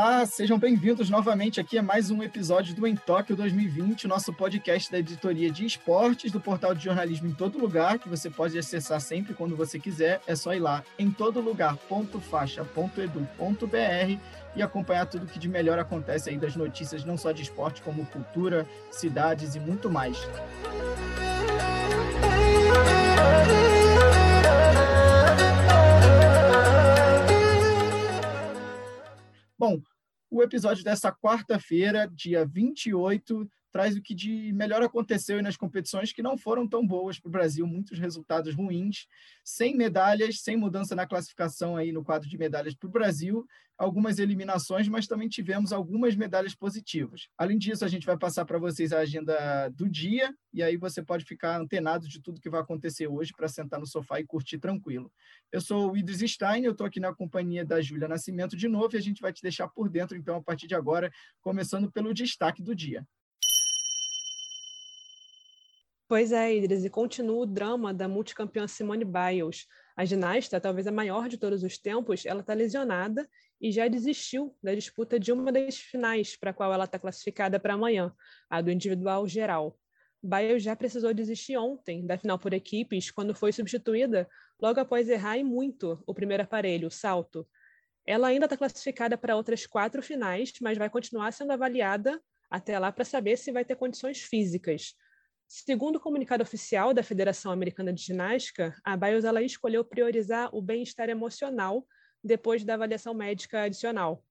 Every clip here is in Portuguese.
Olá, sejam bem-vindos novamente aqui a mais um episódio do Em Tóquio 2020, nosso podcast da editoria de esportes do portal de jornalismo em todo lugar, que você pode acessar sempre quando você quiser. É só ir lá em todolugar.faixa.edu.br e acompanhar tudo que de melhor acontece aí das notícias, não só de esporte, como cultura, cidades e muito mais. O episódio dessa quarta-feira, dia 28, traz o que de melhor aconteceu nas competições que não foram tão boas para o Brasil, muitos resultados ruins, sem medalhas, sem mudança na classificação aí no quadro de medalhas para o Brasil, algumas eliminações, mas também tivemos algumas medalhas positivas. Além disso, a gente vai passar para vocês a agenda do dia e aí você pode ficar antenado de tudo que vai acontecer hoje para sentar no sofá e curtir tranquilo. Eu sou o Idris Stein, eu estou aqui na companhia da Júlia Nascimento de novo e a gente vai te deixar por dentro, então, a partir de agora, começando pelo destaque do dia. Pois é, Idris, e continua o drama da multicampeã Simone Biles. A ginasta, talvez a maior de todos os tempos, ela está lesionada e já desistiu da disputa de uma das finais para a qual ela está classificada para amanhã, a do individual geral. Biles já precisou desistir ontem da final por equipes, quando foi substituída logo após errar e muito o primeiro aparelho, o salto. Ela ainda está classificada para outras quatro finais, mas vai continuar sendo avaliada até lá para saber se vai ter condições físicas. Segundo o comunicado oficial da Federação Americana de Ginástica, a Bios ela escolheu priorizar o bem-estar emocional depois da avaliação médica adicional.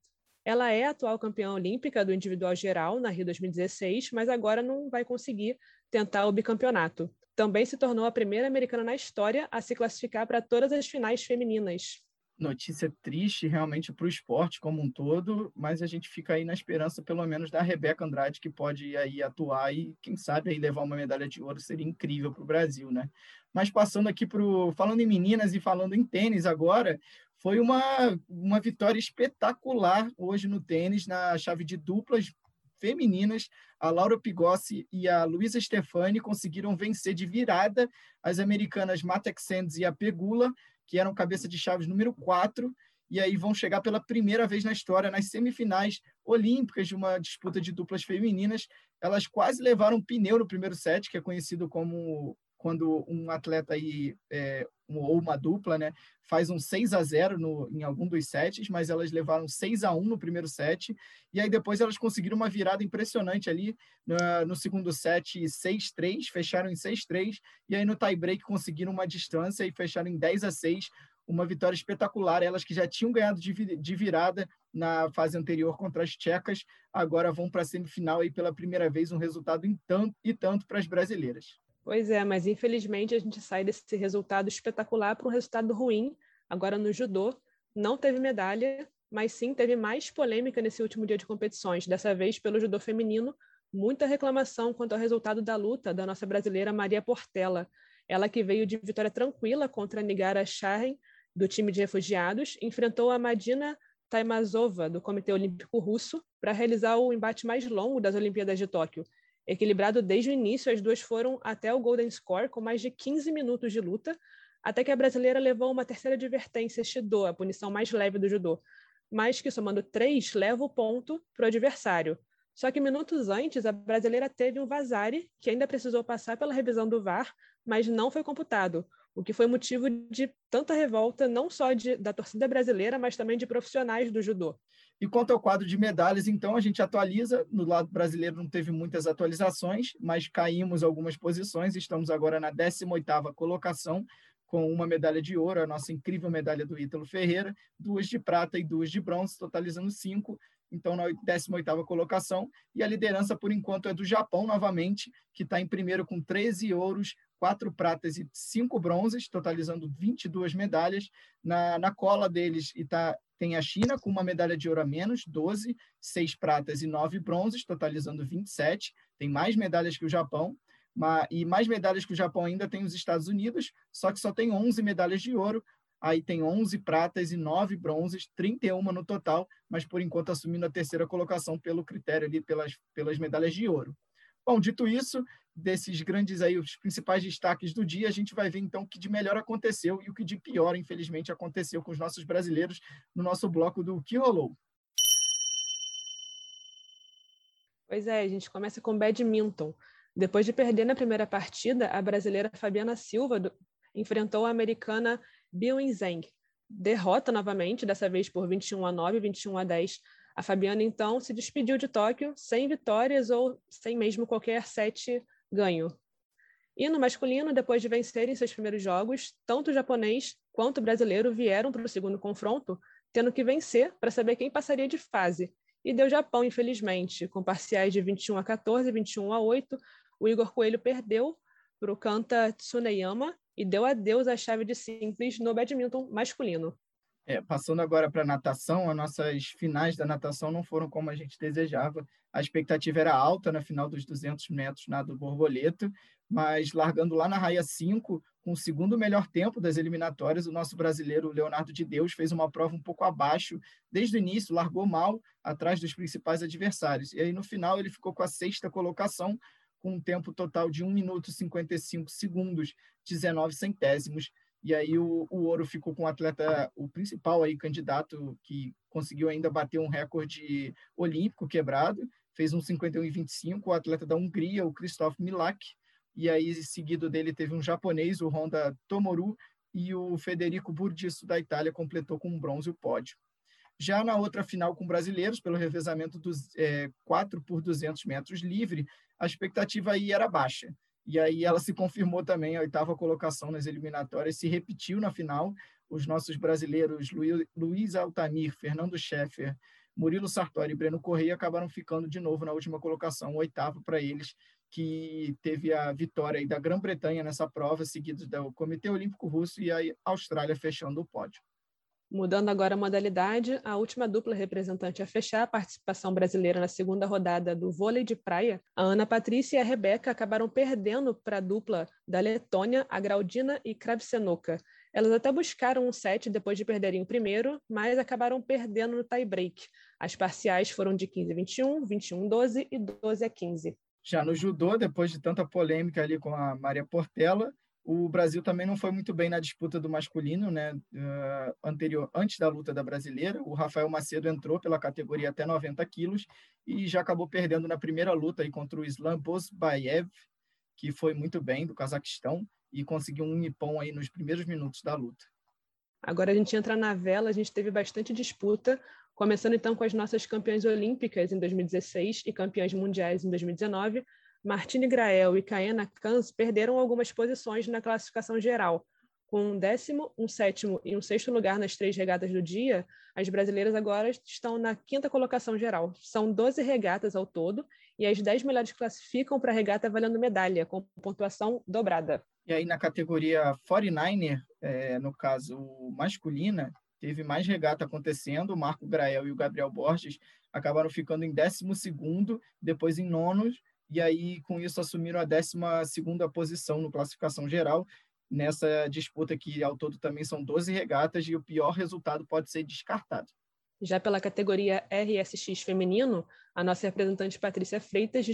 Ela é atual campeã olímpica do individual geral na Rio 2016, mas agora não vai conseguir tentar o bicampeonato. Também se tornou a primeira americana na história a se classificar para todas as finais femininas notícia triste realmente para o esporte como um todo, mas a gente fica aí na esperança, pelo menos, da Rebeca Andrade, que pode aí atuar e, quem sabe, aí levar uma medalha de ouro seria incrível para o Brasil, né? Mas passando aqui para falando em meninas e falando em tênis agora, foi uma, uma vitória espetacular hoje no tênis, na chave de duplas femininas, a Laura Pigossi e a Luísa Stefani conseguiram vencer de virada as americanas Matex Sands e a Pegula, que eram cabeça de chaves número 4, e aí vão chegar pela primeira vez na história nas semifinais olímpicas de uma disputa de duplas femininas. Elas quase levaram um pneu no primeiro set, que é conhecido como quando um atleta aí, é, ou uma dupla, né, faz um 6 a 0 no, em algum dos sets, mas elas levaram 6 a 1 no primeiro set, e aí depois elas conseguiram uma virada impressionante ali no, no segundo set, 6-3, fecharam em 6-3, e aí no tie-break conseguiram uma distância e fecharam em 10 a 6, uma vitória espetacular. Elas que já tinham ganhado de, de virada na fase anterior contra as tchecas, agora vão para a semifinal e pela primeira vez um resultado em tanto e tanto para as brasileiras. Pois é, mas infelizmente a gente sai desse resultado espetacular para um resultado ruim. Agora no judô, não teve medalha, mas sim teve mais polêmica nesse último dia de competições, dessa vez pelo judô feminino. Muita reclamação quanto ao resultado da luta da nossa brasileira Maria Portela. Ela que veio de vitória tranquila contra a Nigara Shahin, do time de refugiados, enfrentou a Madina Taimazova, do Comitê Olímpico Russo, para realizar o embate mais longo das Olimpíadas de Tóquio. Equilibrado desde o início, as duas foram até o Golden Score, com mais de 15 minutos de luta, até que a brasileira levou uma terceira advertência, Shido, a punição mais leve do judô, mas que, somando três, leva o ponto para o adversário. Só que minutos antes, a brasileira teve um vazare, que ainda precisou passar pela revisão do VAR, mas não foi computado, o que foi motivo de tanta revolta, não só de, da torcida brasileira, mas também de profissionais do judô. E quanto ao quadro de medalhas, então, a gente atualiza. No lado brasileiro não teve muitas atualizações, mas caímos algumas posições. Estamos agora na 18ª colocação, com uma medalha de ouro, a nossa incrível medalha do Ítalo Ferreira, duas de prata e duas de bronze, totalizando cinco. Então, na 18ª colocação. E a liderança, por enquanto, é do Japão, novamente, que está em primeiro com 13 ouros, quatro pratas e cinco bronzes, totalizando 22 medalhas. Na, na cola deles está tem a China com uma medalha de ouro a menos, 12, seis pratas e nove bronzes, totalizando 27. Tem mais medalhas que o Japão. E mais medalhas que o Japão ainda tem os Estados Unidos, só que só tem 11 medalhas de ouro. Aí tem 11 pratas e 9 bronzes, 31 no total, mas por enquanto assumindo a terceira colocação pelo critério ali, pelas, pelas medalhas de ouro. Bom, dito isso, desses grandes aí, os principais destaques do dia, a gente vai ver então o que de melhor aconteceu e o que de pior, infelizmente, aconteceu com os nossos brasileiros no nosso bloco do que rolou. Pois é, a gente começa com badminton. Depois de perder na primeira partida, a brasileira Fabiana Silva do... enfrentou a americana Biwen Zhang. Derrota novamente, dessa vez por 21 a 9, 21 a 10. A Fabiana, então, se despediu de Tóquio sem vitórias ou sem mesmo qualquer set ganho. E no masculino, depois de vencerem seus primeiros jogos, tanto o japonês quanto o brasileiro vieram para o segundo confronto, tendo que vencer para saber quem passaria de fase. E deu Japão, infelizmente, com parciais de 21 a 14, 21 a 8. O Igor Coelho perdeu para o Kanta Tsuneyama e deu adeus à chave de simples no badminton masculino. É, passando agora para a natação, as nossas finais da natação não foram como a gente desejava. A expectativa era alta na final dos 200 metros nado borboleta, mas largando lá na raia 5, com o segundo melhor tempo das eliminatórias, o nosso brasileiro Leonardo de Deus fez uma prova um pouco abaixo desde o início, largou mal atrás dos principais adversários. E aí no final ele ficou com a sexta colocação, com um tempo total de 1 minuto e 55 segundos, 19 centésimos. E aí o, o ouro ficou com o atleta, o principal aí candidato que conseguiu ainda bater um recorde olímpico quebrado, fez um 51 e 25, o atleta da Hungria, o Christoph Milak, e aí seguido dele teve um japonês, o Honda Tomoru, e o Federico Burdisso da Itália completou com bronze o pódio. Já na outra final com brasileiros, pelo revezamento dos é, 4 por 200 metros livre, a expectativa aí era baixa. E aí ela se confirmou também, a oitava colocação nas eliminatórias, se repetiu na final. Os nossos brasileiros Luiz Altamir, Fernando Scheffer, Murilo Sartori e Breno Correia acabaram ficando de novo na última colocação, oitavo para eles, que teve a vitória da Grã-Bretanha nessa prova, seguido do Comitê Olímpico Russo e a Austrália fechando o pódio. Mudando agora a modalidade, a última dupla representante a fechar a participação brasileira na segunda rodada do vôlei de praia, a Ana Patrícia e a Rebeca acabaram perdendo para a dupla da Letônia, a Graudina e Kravsenoka. Elas até buscaram um set depois de perderem o primeiro, mas acabaram perdendo no tie-break. As parciais foram de 15 a 21, 21 a 12 e 12 a 15. Já no judô, depois de tanta polêmica ali com a Maria Portela, o Brasil também não foi muito bem na disputa do masculino, né? Uh, anterior, antes da luta da brasileira, o Rafael Macedo entrou pela categoria até 90 quilos e já acabou perdendo na primeira luta aí contra o Islam Bosbaev, que foi muito bem do Cazaquistão e conseguiu um nipão aí nos primeiros minutos da luta. Agora a gente entra na vela, a gente teve bastante disputa. Começando então com as nossas campeãs olímpicas em 2016 e campeãs mundiais em 2019, Martine Grael e Kaena Kans perderam algumas posições na classificação geral. Com um décimo, um sétimo e um sexto lugar nas três regatas do dia, as brasileiras agora estão na quinta colocação geral. São 12 regatas ao todo e as 10 melhores classificam para a regata valendo medalha, com pontuação dobrada. E aí na categoria 49er, é, no caso masculina, teve mais regata acontecendo, o Marco Grael e o Gabriel Borges acabaram ficando em 12 depois em nonos, e aí com isso assumiram a 12 posição no classificação geral, nessa disputa que ao todo também são 12 regatas, e o pior resultado pode ser descartado. Já pela categoria RSX feminino, a nossa representante Patrícia Freitas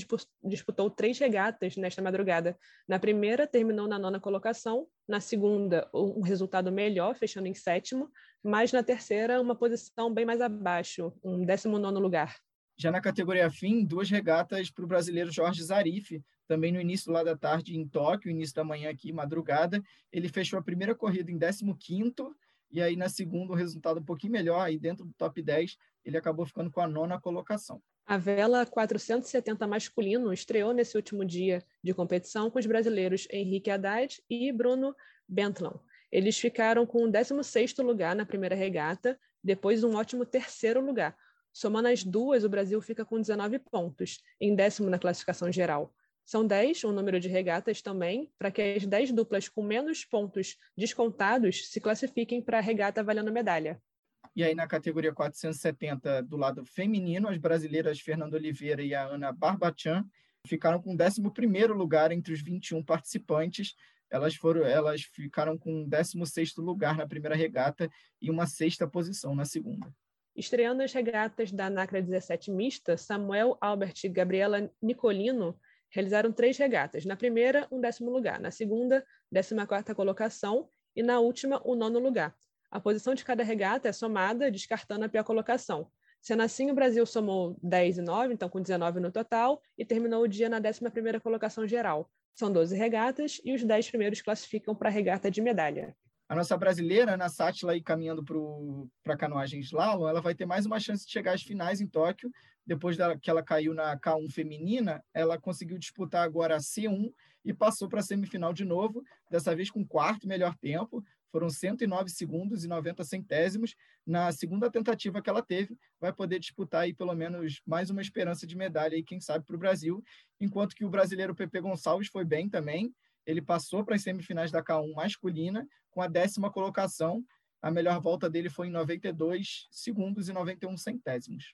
disputou três regatas nesta madrugada. Na primeira, terminou na nona colocação, na segunda, um resultado melhor, fechando em sétimo, mas na terceira, uma posição bem mais abaixo, um décimo nono lugar. Já na categoria fim, duas regatas para o brasileiro Jorge Zarif, também no início lá da tarde em Tóquio, início da manhã aqui, madrugada. Ele fechou a primeira corrida em 15º, e aí na segunda um resultado um pouquinho melhor, aí dentro do top 10, ele acabou ficando com a nona colocação. A vela 470 masculino estreou nesse último dia de competição com os brasileiros Henrique Haddad e Bruno Bentlon. Eles ficaram com o 16º lugar na primeira regata, depois um ótimo terceiro lugar. Somando as duas, o Brasil fica com 19 pontos, em décimo na classificação geral. São 10 o número de regatas também, para que as 10 duplas com menos pontos descontados se classifiquem para a regata valendo medalha. E aí, na categoria 470, do lado feminino, as brasileiras Fernanda Oliveira e a Ana Barbachan ficaram com o 11 lugar entre os 21 participantes. Elas, foram, elas ficaram com o 16 lugar na primeira regata e uma sexta posição na segunda. Estreando as regatas da NACRA 17 mista, Samuel Albert e Gabriela Nicolino realizaram três regatas. Na primeira, um décimo lugar. Na segunda, décima quarta colocação. E na última, o nono lugar. A posição de cada regata é somada, descartando a pior colocação. Sendo assim, o Brasil somou 10 e 9, então com 19 no total, e terminou o dia na 11ª colocação geral. São 12 regatas e os 10 primeiros classificam para a regata de medalha. A nossa brasileira, na Sátila, aí caminhando para a canoagem slalom, ela vai ter mais uma chance de chegar às finais em Tóquio. Depois que ela caiu na K1 feminina, ela conseguiu disputar agora a C1 e passou para a semifinal de novo, dessa vez com quarto melhor tempo, foram 109 segundos e 90 centésimos. Na segunda tentativa que ela teve, vai poder disputar aí pelo menos mais uma esperança de medalha, aí, quem sabe, para o Brasil. Enquanto que o brasileiro Pepe Gonçalves foi bem também. Ele passou para as semifinais da K1 masculina com a décima colocação. A melhor volta dele foi em 92 segundos e 91 centésimos.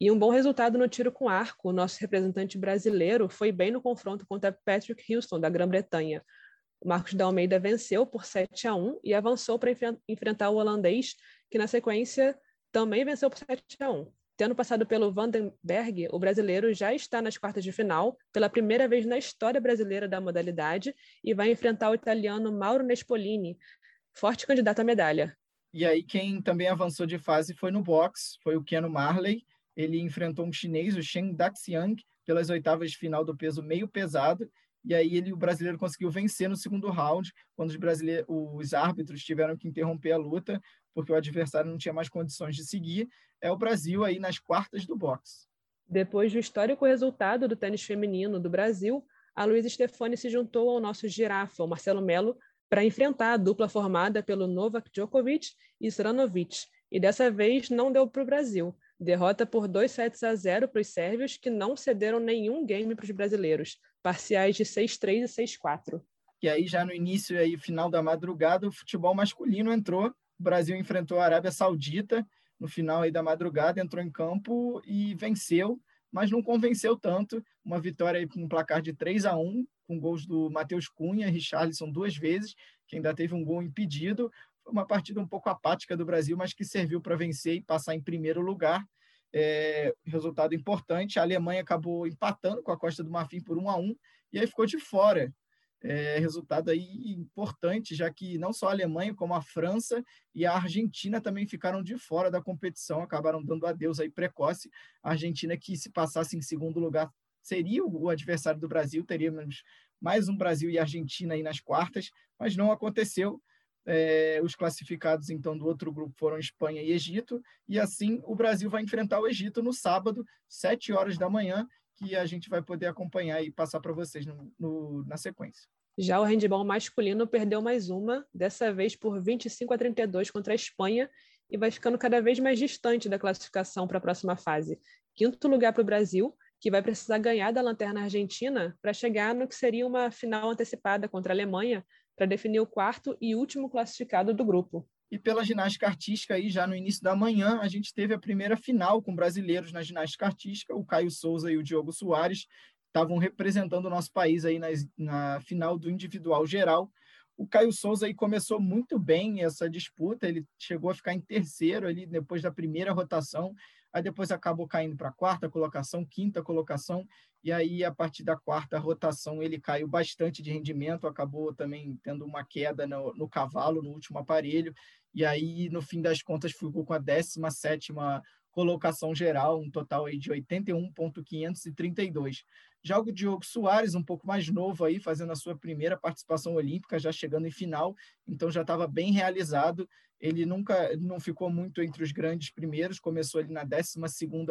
E um bom resultado no tiro com arco. O nosso representante brasileiro foi bem no confronto contra Patrick Houston, da Grã-Bretanha. O Marcos da Almeida venceu por 7 a 1 e avançou para enfrentar o holandês, que na sequência também venceu por 7 a 1. Tendo passado pelo Vandenberg, o brasileiro já está nas quartas de final, pela primeira vez na história brasileira da modalidade, e vai enfrentar o italiano Mauro Nespolini, forte candidato à medalha. E aí, quem também avançou de fase foi no boxe, foi o Keno Marley. Ele enfrentou um chinês, o Shen Daxiang, pelas oitavas de final do peso meio pesado, e aí ele, o brasileiro conseguiu vencer no segundo round, quando os, brasileiros, os árbitros tiveram que interromper a luta, porque o adversário não tinha mais condições de seguir. É o Brasil aí nas quartas do boxe. Depois do histórico resultado do tênis feminino do Brasil, a Luísa Stefani se juntou ao nosso girafa, o Marcelo Melo, para enfrentar a dupla formada pelo Novak Djokovic e Sranovic. E dessa vez não deu para o Brasil. Derrota por 2 sets a 0 para os sérvios, que não cederam nenhum game para os brasileiros, parciais de 6-3 e 6-4. E aí, já no início e final da madrugada, o futebol masculino entrou. O Brasil enfrentou a Arábia Saudita no final aí da madrugada, entrou em campo e venceu, mas não convenceu tanto. Uma vitória com um placar de 3 a 1 com gols do Matheus Cunha, Richarlison duas vezes, que ainda teve um gol impedido. Foi uma partida um pouco apática do Brasil, mas que serviu para vencer e passar em primeiro lugar. É, resultado importante. A Alemanha acabou empatando com a Costa do Marfim por 1 a 1 e aí ficou de fora. É, resultado aí importante, já que não só a Alemanha, como a França e a Argentina também ficaram de fora da competição, acabaram dando adeus aí precoce. A Argentina, que se passasse em segundo lugar, seria o adversário do Brasil, teríamos mais um Brasil e Argentina aí nas quartas, mas não aconteceu. É, os classificados, então, do outro grupo foram Espanha e Egito, e assim o Brasil vai enfrentar o Egito no sábado, sete horas da manhã, que a gente vai poder acompanhar e passar para vocês no, no, na sequência. Já o handball masculino perdeu mais uma, dessa vez por 25 a 32 contra a Espanha, e vai ficando cada vez mais distante da classificação para a próxima fase. Quinto lugar para o Brasil, que vai precisar ganhar da Lanterna Argentina para chegar no que seria uma final antecipada contra a Alemanha, para definir o quarto e último classificado do grupo. E pela ginástica artística, aí, já no início da manhã, a gente teve a primeira final com brasileiros na ginástica artística. O Caio Souza e o Diogo Soares estavam representando o nosso país aí na, na final do individual geral. O Caio Souza aí começou muito bem essa disputa, ele chegou a ficar em terceiro ali depois da primeira rotação, aí depois acabou caindo para quarta colocação, quinta colocação, e aí a partir da quarta rotação ele caiu bastante de rendimento, acabou também tendo uma queda no, no cavalo, no último aparelho, e aí no fim das contas ficou com a 17 colocação geral, um total aí de 81.532. Já o Diogo Soares, um pouco mais novo aí, fazendo a sua primeira participação olímpica, já chegando em final, então já estava bem realizado, ele nunca não ficou muito entre os grandes primeiros, começou ali na 12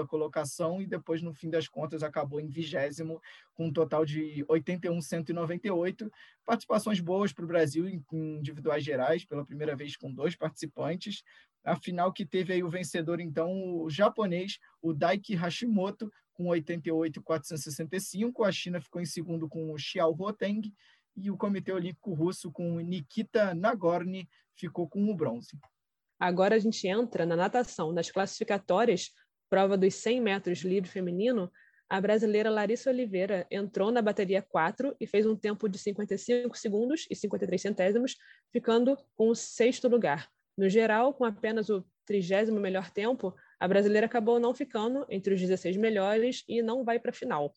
colocação e depois, no fim das contas, acabou em vigésimo, com um total de 81,198. Participações boas para o Brasil em individuais gerais, pela primeira vez com dois participantes. A final que teve aí o vencedor, então, o japonês, o Daiki Hashimoto, com 88,465. A China ficou em segundo com o Xiao Roteng e o Comitê Olímpico Russo, com Nikita Nagorny, ficou com o bronze. Agora a gente entra na natação. Nas classificatórias, prova dos 100 metros livre feminino, a brasileira Larissa Oliveira entrou na bateria 4 e fez um tempo de 55 segundos e 53 centésimos, ficando com o sexto lugar. No geral, com apenas o trigésimo melhor tempo, a brasileira acabou não ficando entre os 16 melhores e não vai para a final.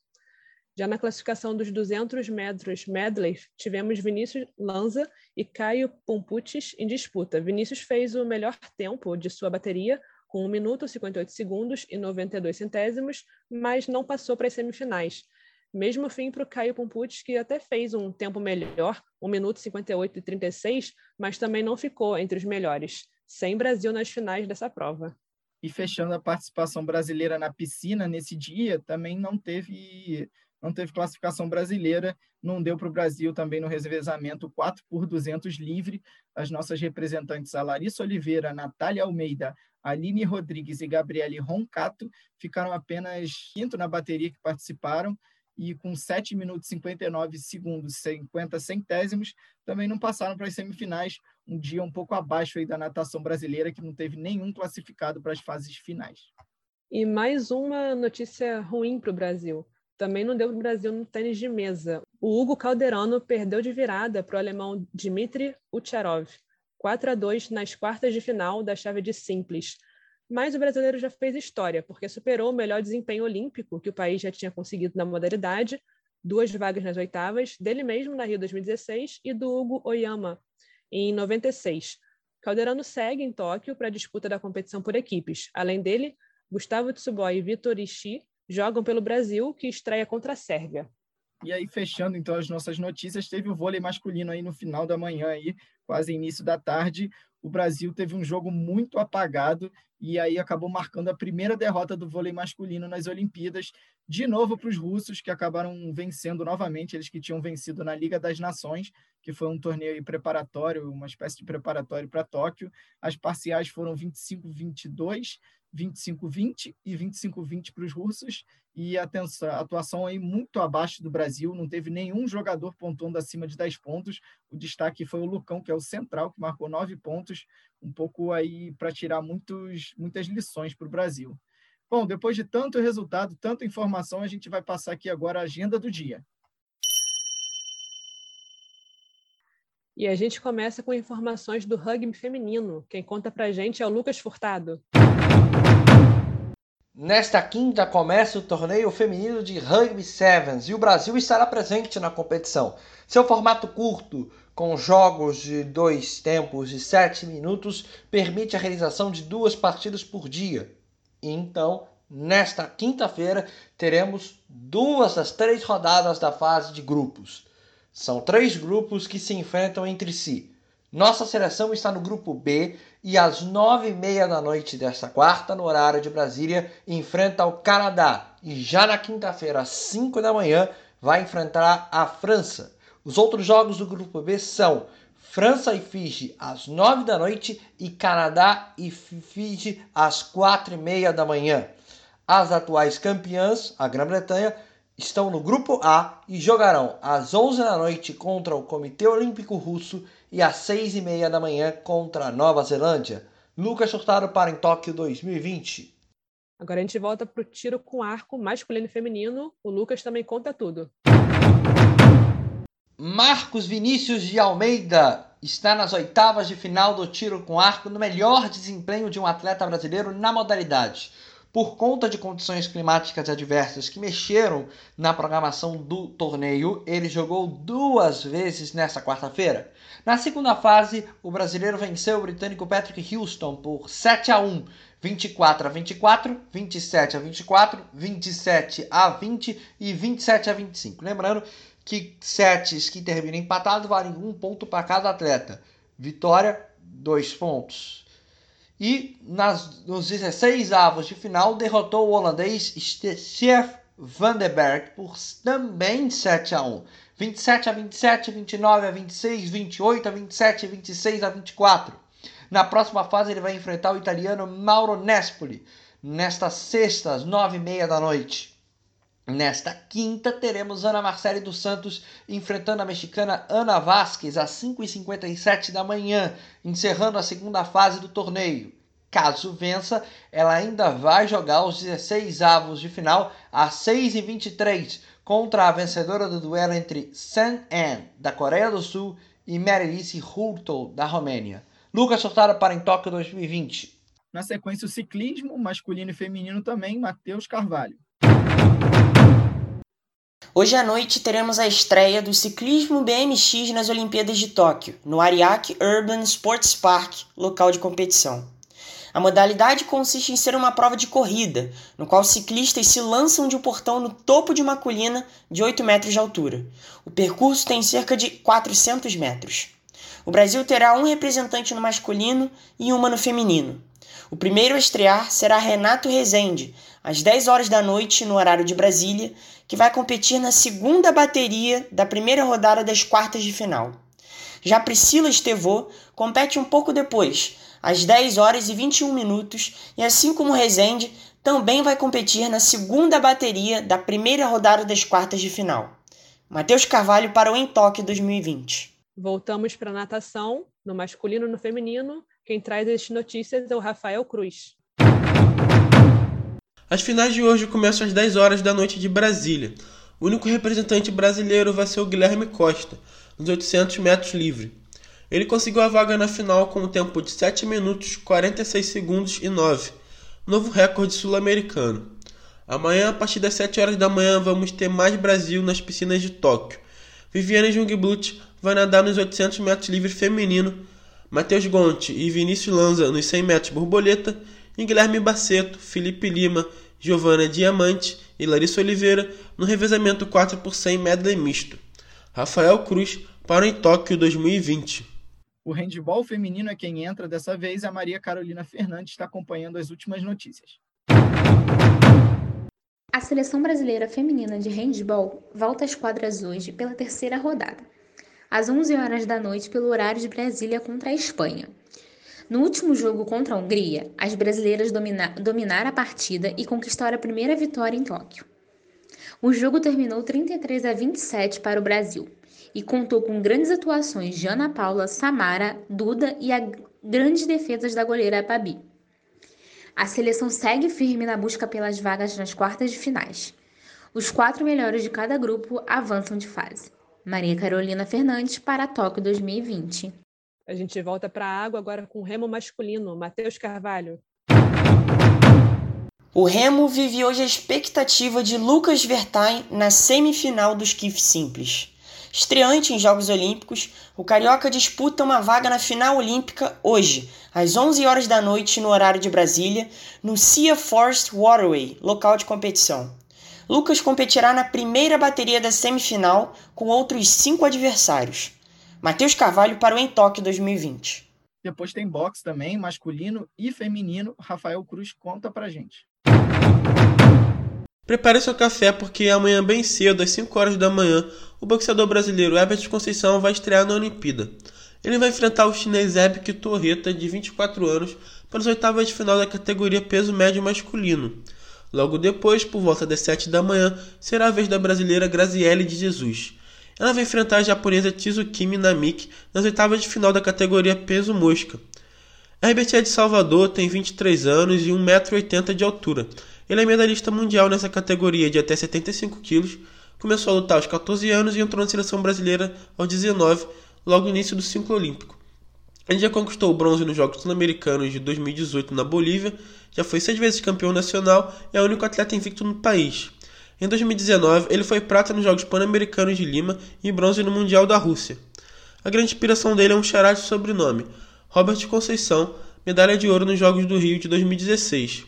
Já na classificação dos 200 metros medley, tivemos Vinícius Lanza e Caio Pomputis em disputa. Vinícius fez o melhor tempo de sua bateria, com 1 minuto, 58 segundos e 92 centésimos, mas não passou para as semifinais. Mesmo fim para o Caio Pompucci, que até fez um tempo melhor, 1 minuto, 58 e 36, mas também não ficou entre os melhores, sem Brasil nas finais dessa prova. E fechando a participação brasileira na piscina nesse dia, também não teve não teve classificação brasileira, não deu para o Brasil também no revezamento 4 por 200 livre. As nossas representantes, a Larissa Oliveira, Natália Almeida, Aline Rodrigues e Gabriele Roncato, ficaram apenas quinto na bateria que participaram e com 7 minutos e 59 segundos 50 centésimos, também não passaram para as semifinais, um dia um pouco abaixo aí da natação brasileira, que não teve nenhum classificado para as fases finais. E mais uma notícia ruim para o Brasil também não deu para o Brasil no tênis de mesa. O Hugo Calderano perdeu de virada para o alemão Dmitry Ucharov, 4 a 2 nas quartas de final da chave de simples. Mas o brasileiro já fez história, porque superou o melhor desempenho olímpico que o país já tinha conseguido na modalidade, duas vagas nas oitavas, dele mesmo na Rio 2016 e do Hugo Oyama em 96. Calderano segue em Tóquio para a disputa da competição por equipes. Além dele, Gustavo Tsuboy e Vitor Ishii jogam pelo Brasil, que estreia contra a Sérvia. E aí, fechando então as nossas notícias, teve o vôlei masculino aí no final da manhã, aí, quase início da tarde. O Brasil teve um jogo muito apagado e aí acabou marcando a primeira derrota do vôlei masculino nas Olimpíadas, de novo para os russos, que acabaram vencendo novamente, eles que tinham vencido na Liga das Nações, que foi um torneio preparatório, uma espécie de preparatório para Tóquio. As parciais foram 25-22 25-20 e 25-20 para os russos. E a atuação aí muito abaixo do Brasil, não teve nenhum jogador pontuando acima de 10 pontos. O destaque foi o Lucão, que é o central, que marcou 9 pontos, um pouco aí para tirar muitos, muitas lições para o Brasil. Bom, depois de tanto resultado, tanta informação, a gente vai passar aqui agora a agenda do dia. E a gente começa com informações do rugby feminino. Quem conta pra gente é o Lucas Furtado. Nesta quinta começa o torneio feminino de Rugby Sevens e o Brasil estará presente na competição. Seu formato curto, com jogos de dois tempos de sete minutos, permite a realização de duas partidas por dia. Então, nesta quinta-feira, teremos duas das três rodadas da fase de grupos. São três grupos que se enfrentam entre si. Nossa seleção está no grupo B e às nove e meia da noite desta quarta, no horário de Brasília, enfrenta o Canadá. E já na quinta-feira, às cinco da manhã, vai enfrentar a França. Os outros jogos do grupo B são França e Fiji às nove da noite e Canadá e Fiji às quatro e meia da manhã. As atuais campeãs, a Grã-Bretanha, estão no grupo A e jogarão às 11 da noite contra o Comitê Olímpico Russo e às 6 e meia da manhã contra a Nova Zelândia. Lucas Hurtado para em Tóquio 2020. Agora a gente volta para o tiro com arco masculino e feminino. O Lucas também conta tudo. Marcos Vinícius de Almeida está nas oitavas de final do tiro com arco no melhor desempenho de um atleta brasileiro na modalidade por conta de condições climáticas adversas que mexeram na programação do torneio, ele jogou duas vezes nesta quarta-feira. Na segunda fase, o brasileiro venceu o britânico Patrick Houston por 7 a 1, 24 a 24, 27 a 24, 27 a 20 e 27 a 25. Lembrando que sets que terminam empatados valem um ponto para cada atleta. Vitória, dois pontos e nas, nos 16 avos de final derrotou o holandês Stef Berg por também 7 a 1. 27 a 27, 29 a 26, 28 a 27, 26 a 24. Na próxima fase ele vai enfrentar o italiano Mauro Nespoli nesta sexta às 9h30 da noite. Nesta quinta, teremos Ana Marcele dos Santos enfrentando a mexicana Ana Vasquez às 5h57 da manhã, encerrando a segunda fase do torneio. Caso vença, ela ainda vai jogar os 16 avos de final às 6h23 contra a vencedora do duelo entre San An, da Coreia do Sul, e Merilice Hurtol, da Romênia. Lucas Sortada para em Tóquio 2020. Na sequência, o ciclismo masculino e feminino também, Matheus Carvalho. Hoje à noite teremos a estreia do ciclismo BMX nas Olimpíadas de Tóquio, no Ariake Urban Sports Park, local de competição. A modalidade consiste em ser uma prova de corrida, no qual ciclistas se lançam de um portão no topo de uma colina de 8 metros de altura. O percurso tem cerca de 400 metros. O Brasil terá um representante no masculino e uma no feminino. O primeiro a estrear será Renato Rezende, às 10 horas da noite, no horário de Brasília, que vai competir na segunda bateria da primeira rodada das quartas de final. Já Priscila Estevô compete um pouco depois, às 10 horas e 21 minutos, e assim como Rezende, também vai competir na segunda bateria da primeira rodada das quartas de final. Matheus Carvalho para o Em Tóquio 2020. Voltamos para a natação, no masculino e no feminino. Quem traz as notícias é o Rafael Cruz. As finais de hoje começam às 10 horas da noite de Brasília. O único representante brasileiro vai ser o Guilherme Costa, nos 800 metros livre. Ele conseguiu a vaga na final com um tempo de 7 minutos 46 segundos e 9, novo recorde sul-americano. Amanhã, a partir das 7 horas da manhã, vamos ter mais Brasil nas piscinas de Tóquio. Viviane Jungblut vai nadar nos 800 metros livre feminino, Matheus Gonti e Vinícius Lanza nos 100 metros borboleta, e Guilherme Baceto, Felipe Lima, Giovana Diamante e Larissa Oliveira no revezamento 4 por 100 medley misto. Rafael Cruz para em Tóquio 2020. O handball feminino é quem entra dessa vez. A Maria Carolina Fernandes está acompanhando as últimas notícias. A seleção brasileira feminina de handball volta às quadras hoje pela terceira rodada, às 11 horas da noite pelo horário de Brasília contra a Espanha. No último jogo contra a Hungria, as brasileiras domina dominaram a partida e conquistaram a primeira vitória em Tóquio. O jogo terminou 33 a 27 para o Brasil e contou com grandes atuações de Ana Paula, Samara, Duda e a grandes defesas da goleira Babi. A seleção segue firme na busca pelas vagas nas quartas de finais. Os quatro melhores de cada grupo avançam de fase. Maria Carolina Fernandes para Tóquio 2020. A gente volta para a água agora com o remo masculino. Matheus Carvalho. O Remo vive hoje a expectativa de Lucas Vertain na semifinal do esquife simples. Estreante em Jogos Olímpicos, o Carioca disputa uma vaga na final olímpica hoje, às 11 horas da noite no horário de Brasília, no Sea Forest Waterway, local de competição. Lucas competirá na primeira bateria da semifinal com outros cinco adversários. Matheus Carvalho para o Em Tóquio 2020. Depois tem boxe também, masculino e feminino. Rafael Cruz conta pra gente. Prepare seu café porque amanhã bem cedo, às 5 horas da manhã, o boxeador brasileiro Herbert Conceição vai estrear na Olimpíada. Ele vai enfrentar o chinês Epic Torreta, de 24 anos, para as oitavas de final da categoria peso médio masculino. Logo depois, por volta das 7 da manhã, será a vez da brasileira Graziele de Jesus. Ela vai enfrentar a japonesa Tsukimi Namiki nas oitavas de final da categoria peso mosca. Herbert é de Salvador, tem 23 anos e 1,80m de altura. Ele é medalhista mundial nessa categoria de até 75 quilos. Começou a lutar aos 14 anos e entrou na seleção brasileira aos 19, logo no início do ciclo olímpico. Ele já conquistou o bronze nos Jogos Sul-Americanos de 2018 na Bolívia, já foi seis vezes campeão nacional e é o único atleta invicto no país. Em 2019, ele foi prata nos Jogos Pan-Americanos de Lima e bronze no Mundial da Rússia. A grande inspiração dele é um xará de sobrenome, Robert Conceição, medalha de ouro nos Jogos do Rio de 2016.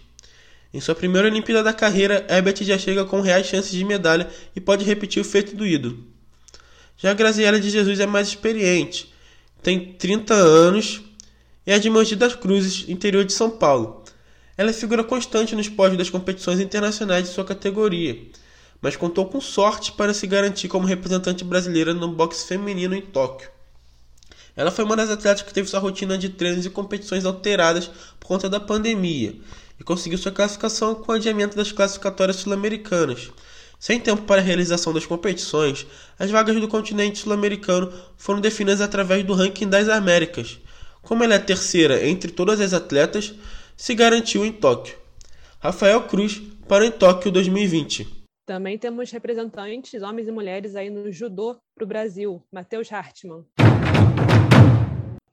Em sua primeira Olimpíada da carreira, Herbert já chega com reais chances de medalha e pode repetir o feito do ídolo. Já a Graziela de Jesus é mais experiente, tem 30 anos e é de Mogi das Cruzes, interior de São Paulo. Ela é figura constante nos pódios das competições internacionais de sua categoria, mas contou com sorte para se garantir como representante brasileira no boxe feminino em Tóquio. Ela foi uma das atletas que teve sua rotina de treinos e competições alteradas por conta da pandemia e conseguiu sua classificação com o adiamento das classificatórias sul-americanas. Sem tempo para a realização das competições, as vagas do continente sul-americano foram definidas através do ranking das Américas. Como ela é terceira entre todas as atletas, se garantiu em Tóquio. Rafael Cruz para em Tóquio 2020. Também temos representantes, homens e mulheres, aí no judô para o Brasil. Matheus Hartmann.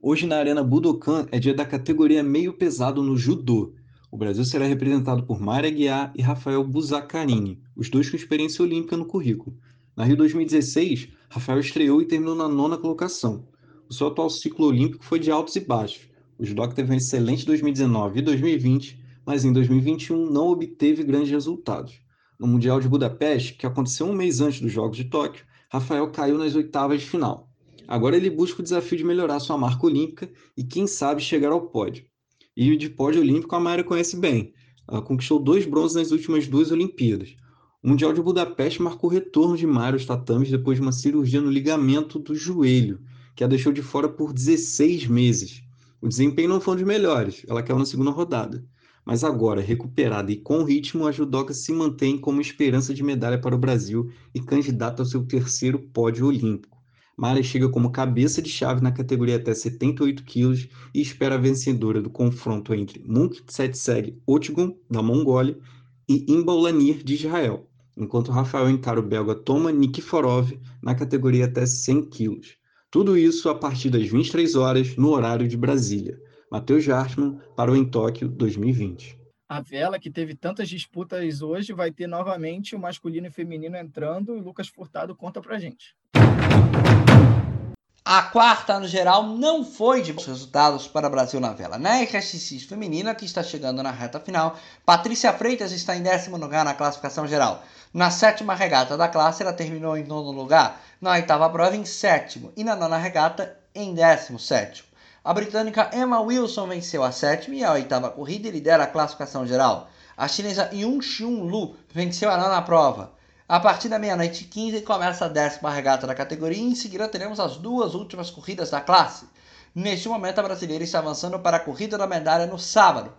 Hoje na Arena Budokan é dia da categoria meio pesado no judô. O Brasil será representado por Mária Guiar e Rafael Buzacarini, os dois com experiência olímpica no currículo. Na Rio 2016, Rafael estreou e terminou na nona colocação. O seu atual ciclo olímpico foi de altos e baixos, O judoca teve um excelente 2019 e 2020, mas em 2021 não obteve grandes resultados. No Mundial de Budapeste, que aconteceu um mês antes dos Jogos de Tóquio, Rafael caiu nas oitavas de final. Agora ele busca o desafio de melhorar sua marca olímpica e, quem sabe, chegar ao pódio. E de pódio olímpico a Mayra conhece bem. Ela conquistou dois bronzes nas últimas duas Olimpíadas. O Mundial de Budapeste marcou o retorno de Mayra aos tatames depois de uma cirurgia no ligamento do joelho, que a deixou de fora por 16 meses. O desempenho não foi um dos melhores, ela caiu na segunda rodada. Mas agora, recuperada e com ritmo, a judoca se mantém como esperança de medalha para o Brasil e candidata ao seu terceiro pódio olímpico. Mara chega como cabeça de chave na categoria até 78 quilos e espera a vencedora do confronto entre Munk Tsetseg Otgun, da Mongólia, e Imbaulanir, de Israel, enquanto Rafael encara o belga Toma Nikiforov na categoria até 100 quilos. Tudo isso a partir das 23 horas no horário de Brasília. Matheus Jartmann para o Em Tóquio 2020. A vela, que teve tantas disputas hoje, vai ter novamente o masculino e feminino entrando e Lucas Furtado conta pra gente. A quarta no geral não foi de bons resultados para o Brasil na vela. Na RSX feminina, que está chegando na reta final, Patrícia Freitas está em décimo lugar na classificação geral. Na sétima regata da classe, ela terminou em nono lugar. Na oitava prova, em sétimo. E na nona regata, em décimo sétimo. A britânica Emma Wilson venceu a sétima e a oitava corrida e lidera a classificação geral. A chinesa Yun Xiun Lu venceu a nona prova. A partir da meia-noite e 15 começa a décima regata da categoria e em seguida teremos as duas últimas corridas da classe. Neste momento, a brasileira está avançando para a corrida da medalha no sábado,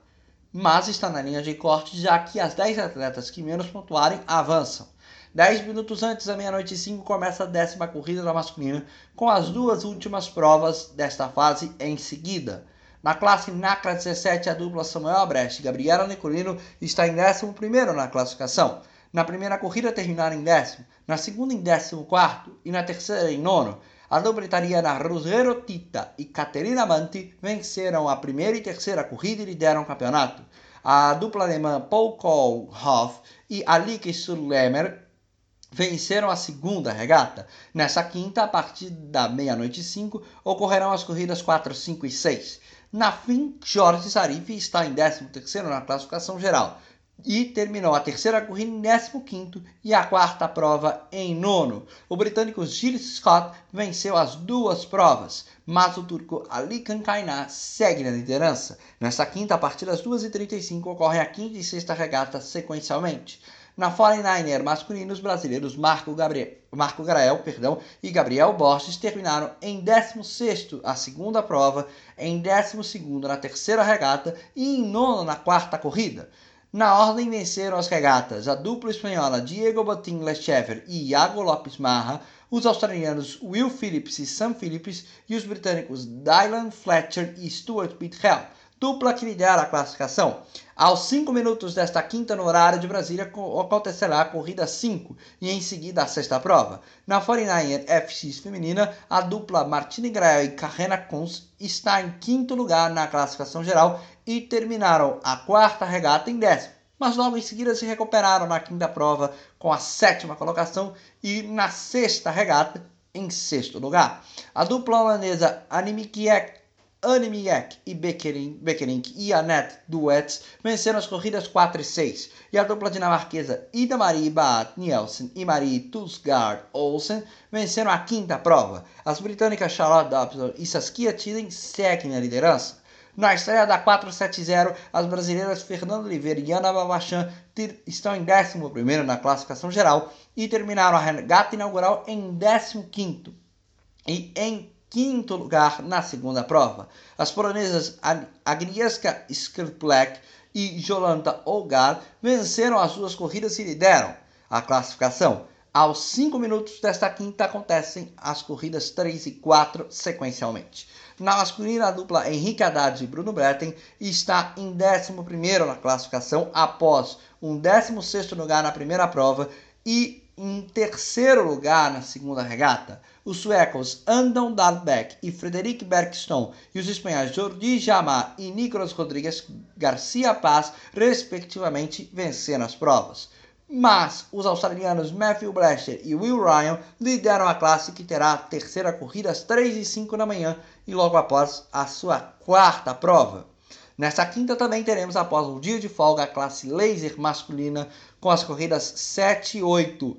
mas está na linha de corte já que as 10 atletas que menos pontuarem avançam. 10 minutos antes da meia-noite e 5 começa a décima corrida da masculina, com as duas últimas provas desta fase em seguida. Na classe NACRA 17, a dupla Samuel Abrecht e Gabriela Nicolino está em 11 na classificação. Na primeira corrida terminaram em décimo, na segunda em décimo quarto e na terceira em nono. A dupla italiana Rosero Tita e Caterina Manti venceram a primeira e terceira corrida e lideram o campeonato. A dupla alemã Paul Kohlhoff e Alike Surlemer venceram a segunda regata. Nessa quinta, a partir da meia-noite e cinco, ocorrerão as corridas 4, 5 e 6. Na fim, Jorge Zarif está em 13 terceiro na classificação geral e terminou a terceira corrida em 15 e a quarta prova em nono. O britânico Gilles Scott venceu as duas provas, mas o turco Ali Kankainar segue na liderança. Nesta quinta, a partir das 2h35, ocorre a quinta e sexta regata sequencialmente. Na 49er masculino, os brasileiros Marco, Gabriel, Marco Grael perdão, e Gabriel Borges terminaram em 16º a segunda prova, em 12º na terceira regata e em nono na quarta corrida. Na ordem venceram as regatas a dupla espanhola Diego Botin Lechever e Iago Lopes Marra, os australianos Will Phillips e Sam Phillips e os britânicos Dylan Fletcher e Stuart Bithell, dupla que lidera a classificação. Aos 5 minutos desta quinta no horário de Brasília acontecerá a corrida 5 e em seguida a sexta prova. Na 49er FX feminina, a dupla Martine Grael e Carrena Kunz está em quinto lugar na classificação geral e terminaram a quarta regata em décimo, mas logo em seguida se recuperaram na quinta prova com a sétima colocação e na sexta regata em sexto lugar. A dupla holandesa Annemiek Animiek e Beckerink e Annette Duets venceram as corridas 4 e 6, e a dupla dinamarquesa Ida Marie Baat Nielsen e Marie Tusgaard Olsen venceram a quinta prova. As britânicas Charlotte Dobson e Saskia Tiden seguem na liderança. Na estreia da 470, as brasileiras Fernando Oliveira e Ana Babachan estão em 11 na classificação geral e terminaram a regata inaugural em 15 e em quinto lugar na segunda prova. As polonesas Agnieszka Skripek e Jolanta Olgar venceram as duas corridas e lideram a classificação. Aos 5 minutos desta quinta acontecem as corridas 3 e 4 sequencialmente. Na masculina, a dupla Henrique Haddad e Bruno Bretten está em 11 na classificação após um 16 lugar na primeira prova e em terceiro lugar na segunda regata. Os suecos Andon Dahlbeck e Frederic Bergstone e os espanhóis Jordi Jamar e Nicolas Rodrigues Garcia Paz, respectivamente, venceram as provas. mas os australianos Matthew Blaster e Will Ryan lideram a classe que terá a terceira corrida às 3 e 5 da manhã e logo após a sua quarta prova. Nesta quinta também teremos após um dia de folga a classe laser masculina com as corridas 7, 8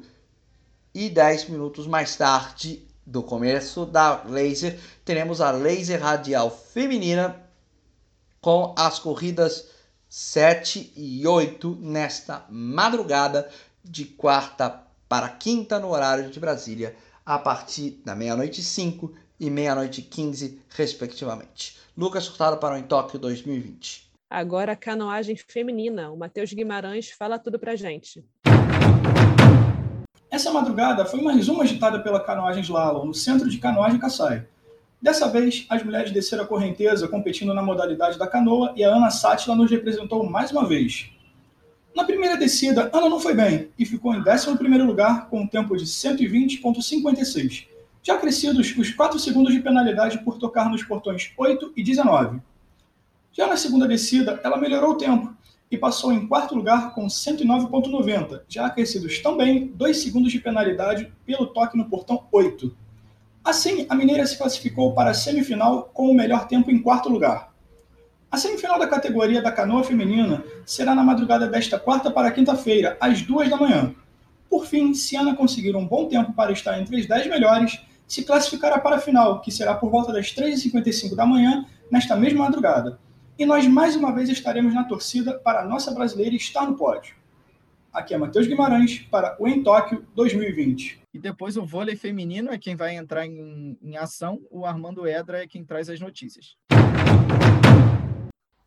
e 10 minutos mais tarde do começo da laser teremos a laser radial feminina com as corridas 7 e 8 nesta madrugada de quarta para quinta no horário de Brasília, a partir da meia-noite 5 e meia-noite 15, respectivamente. Lucas Furtado para o Em Tóquio 2020. Agora canoagem feminina. O Matheus Guimarães fala tudo pra gente. Essa madrugada foi mais uma agitada pela canoagem slalom no centro de canoagem Kassai. Dessa vez, as mulheres desceram a correnteza competindo na modalidade da canoa e a Ana Sátila nos representou mais uma vez. Na primeira descida, Ana não foi bem e ficou em 11 lugar com um tempo de 120,56, já crescidos os 4 segundos de penalidade por tocar nos portões 8 e 19. Já na segunda descida, ela melhorou o tempo e passou em quarto lugar com 109,90, já acrescidos também 2 segundos de penalidade pelo toque no portão 8. Assim, a Mineira se classificou para a semifinal com o melhor tempo em quarto lugar. A semifinal da categoria da canoa feminina será na madrugada desta quarta para quinta-feira, às duas da manhã. Por fim, se Ana conseguir um bom tempo para estar entre as dez melhores, se classificará para a final, que será por volta das 3h55 da manhã, nesta mesma madrugada. E nós mais uma vez estaremos na torcida para a nossa brasileira estar no pódio. Aqui é Matheus Guimarães para o Em Tóquio 2020. E depois o vôlei feminino é quem vai entrar em, em ação, o Armando Edra é quem traz as notícias.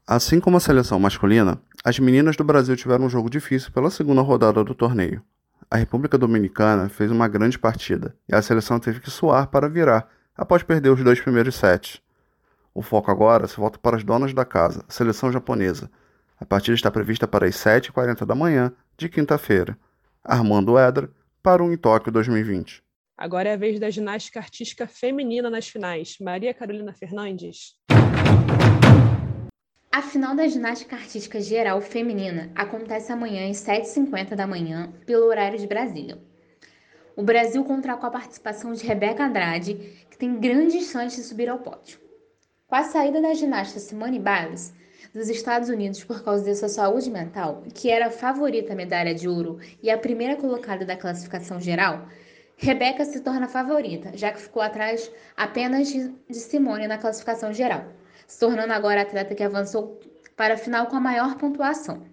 Assim como a seleção masculina, as meninas do Brasil tiveram um jogo difícil pela segunda rodada do torneio. A República Dominicana fez uma grande partida e a seleção teve que suar para virar, após perder os dois primeiros sets. O foco agora se volta para as donas da casa, a seleção japonesa. A partida está prevista para as 7h40 da manhã de quinta-feira. Armando Edra, para o Em Tóquio 2020. Agora é a vez da ginástica artística feminina nas finais. Maria Carolina Fernandes. A final da ginástica artística geral feminina acontece amanhã às 7h50 da manhã, pelo horário de Brasília. O Brasil contará com a participação de Rebeca Andrade, que tem grandes chances de subir ao pódio. Com a saída da ginasta Simone Biles, dos Estados Unidos por causa de sua saúde mental, que era a favorita medalha de ouro e a primeira colocada da classificação geral, Rebeca se torna favorita, já que ficou atrás apenas de Simone na classificação geral, se tornando agora a atleta que avançou para a final com a maior pontuação.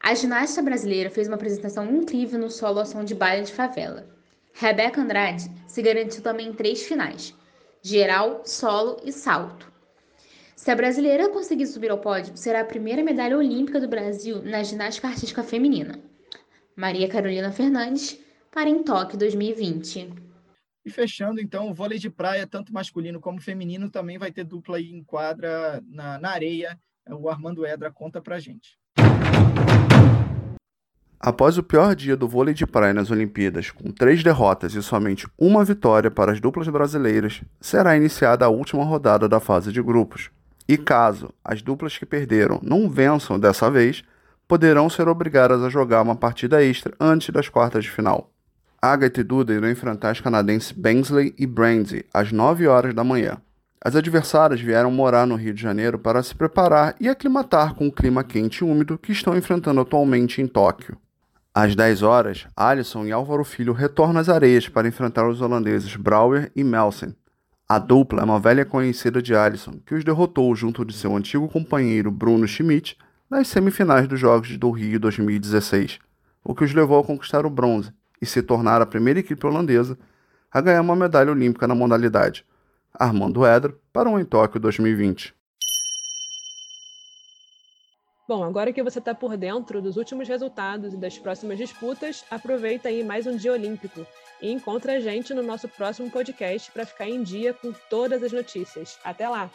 A ginasta brasileira fez uma apresentação incrível no solo ao som de baile de favela. Rebeca Andrade se garantiu também em três finais: geral, solo e salto. Se a brasileira conseguir subir ao pódio, será a primeira medalha olímpica do Brasil na ginástica artística feminina. Maria Carolina Fernandes, para em Tóquio 2020. E fechando, então, o vôlei de praia, tanto masculino como feminino, também vai ter dupla aí em quadra na, na areia. O Armando Edra conta pra gente. Após o pior dia do vôlei de praia nas Olimpíadas, com três derrotas e somente uma vitória para as duplas brasileiras, será iniciada a última rodada da fase de grupos. E caso as duplas que perderam não vençam dessa vez, poderão ser obrigadas a jogar uma partida extra antes das quartas de final. Agatha e Duda irão enfrentar as canadenses Bensley e Brandy às 9 horas da manhã. As adversárias vieram morar no Rio de Janeiro para se preparar e aclimatar com o clima quente e úmido que estão enfrentando atualmente em Tóquio. Às 10 horas, Alisson e Álvaro Filho retornam às areias para enfrentar os holandeses Brouwer e Melsen, a dupla é uma velha conhecida de Alisson, que os derrotou junto de seu antigo companheiro Bruno Schmidt nas semifinais dos Jogos do Rio 2016, o que os levou a conquistar o bronze e se tornar a primeira equipe holandesa a ganhar uma medalha olímpica na modalidade. Armando Edra para o Em Tóquio 2020. Bom, agora que você está por dentro dos últimos resultados e das próximas disputas, aproveita aí mais um dia olímpico e encontra a gente no nosso próximo podcast para ficar em dia com todas as notícias. Até lá!